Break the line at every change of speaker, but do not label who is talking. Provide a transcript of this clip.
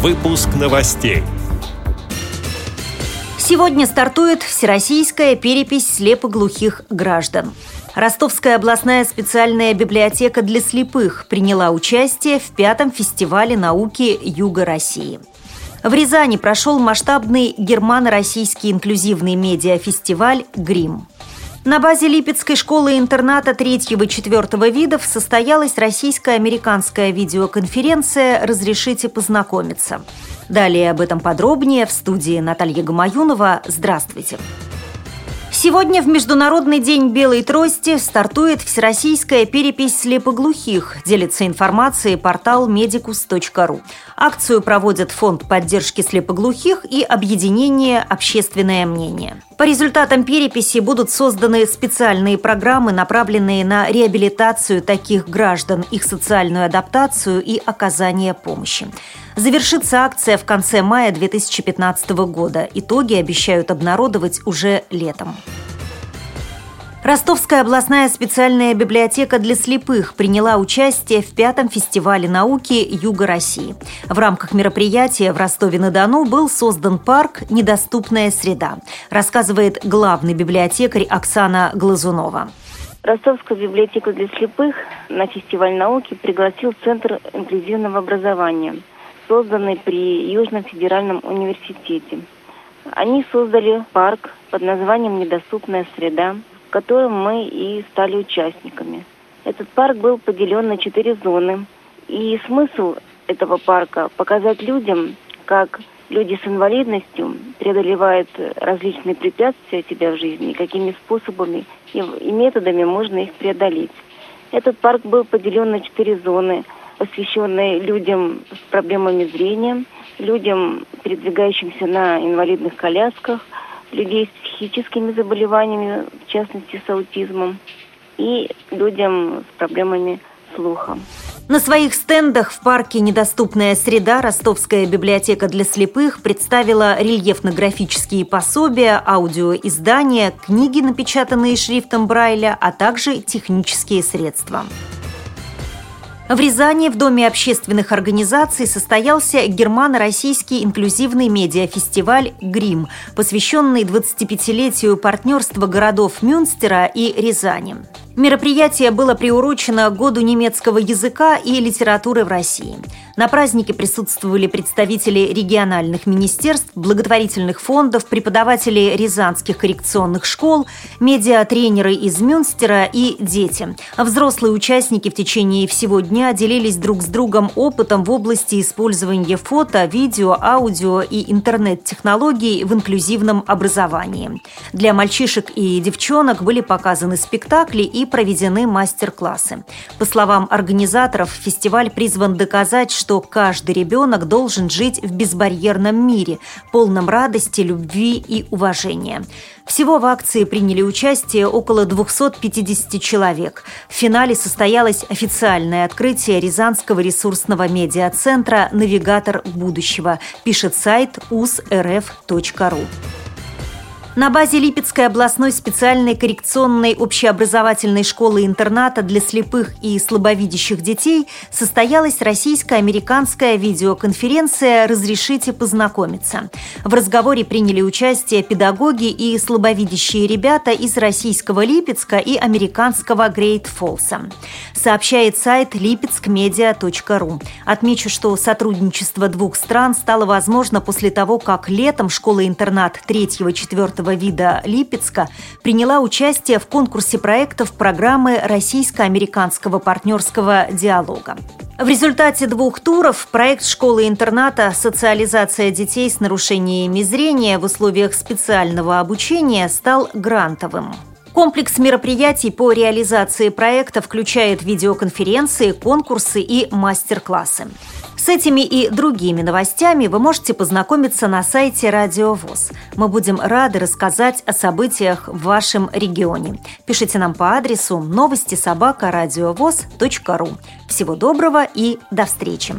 Выпуск новостей.
Сегодня стартует всероссийская перепись слепоглухих граждан. Ростовская областная специальная библиотека для слепых приняла участие в пятом фестивале науки Юга России. В Рязани прошел масштабный германо-российский инклюзивный медиафестиваль «Грим». На базе Липецкой школы-интерната третьего и четвертого видов состоялась российско-американская видеоконференция «Разрешите познакомиться». Далее об этом подробнее в студии Наталья Гамаюнова. Здравствуйте. Сегодня в Международный день белой трости стартует всероссийская перепись слепоглухих, делится информацией портал medicus.ru. Акцию проводят Фонд поддержки слепоглухих и объединение «Общественное мнение». По результатам переписи будут созданы специальные программы, направленные на реабилитацию таких граждан, их социальную адаптацию и оказание помощи. Завершится акция в конце мая 2015 года. Итоги обещают обнародовать уже летом. Ростовская областная специальная библиотека для слепых приняла участие в пятом фестивале науки Юга России. В рамках мероприятия в Ростове-на-Дону был создан парк «Недоступная среда», рассказывает главный библиотекарь Оксана Глазунова.
Ростовскую библиотеку для слепых на фестиваль науки пригласил Центр инклюзивного образования – созданный при Южном федеральном университете. Они создали парк под названием «Недоступная среда», в котором мы и стали участниками. Этот парк был поделен на четыре зоны. И смысл этого парка – показать людям, как люди с инвалидностью преодолевают различные препятствия себя в жизни, какими способами и методами можно их преодолеть. Этот парк был поделен на четыре зоны – посвященный людям с проблемами зрения, людям, передвигающимся на инвалидных колясках, людей с психическими заболеваниями, в частности с аутизмом, и людям с проблемами слуха.
На своих стендах в парке «Недоступная среда» Ростовская библиотека для слепых представила рельефно-графические пособия, аудиоиздания, книги, напечатанные шрифтом Брайля, а также технические средства. В Рязани в Доме общественных организаций состоялся германо-российский инклюзивный медиафестиваль «Грим», посвященный 25-летию партнерства городов Мюнстера и Рязани. Мероприятие было приурочено Году немецкого языка и литературы в России. На празднике присутствовали представители региональных министерств, благотворительных фондов, преподаватели рязанских коррекционных школ, медиатренеры из Мюнстера и дети. Взрослые участники в течение всего дня делились друг с другом опытом в области использования фото, видео, аудио и интернет-технологий в инклюзивном образовании. Для мальчишек и девчонок были показаны спектакли и проведены мастер-классы. По словам организаторов, фестиваль призван доказать, что каждый ребенок должен жить в безбарьерном мире, полном радости, любви и уважения. Всего в акции приняли участие около 250 человек. В финале состоялось официальное открытие Рязанского ресурсного медиацентра «Навигатор будущего», пишет сайт usrf.ru. На базе Липецкой областной специальной коррекционной общеобразовательной школы-интерната для слепых и слабовидящих детей состоялась российско-американская видеоконференция «Разрешите познакомиться». В разговоре приняли участие педагоги и слабовидящие ребята из российского Липецка и американского Грейт Фолса. Сообщает сайт lipetskmedia.ru. Отмечу, что сотрудничество двух стран стало возможно после того, как летом школа-интернат 3-4 этого вида Липецка приняла участие в конкурсе проектов программы российско-американского партнерского диалога. В результате двух туров проект школы-интерната «Социализация детей с нарушениями зрения в условиях специального обучения» стал грантовым. Комплекс мероприятий по реализации проекта включает видеоконференции, конкурсы и мастер-классы. С этими и другими новостями вы можете познакомиться на сайте Радио ВОЗ. Мы будем рады рассказать о событиях в вашем регионе. Пишите нам по адресу новости собака ру. Всего доброго и до встречи!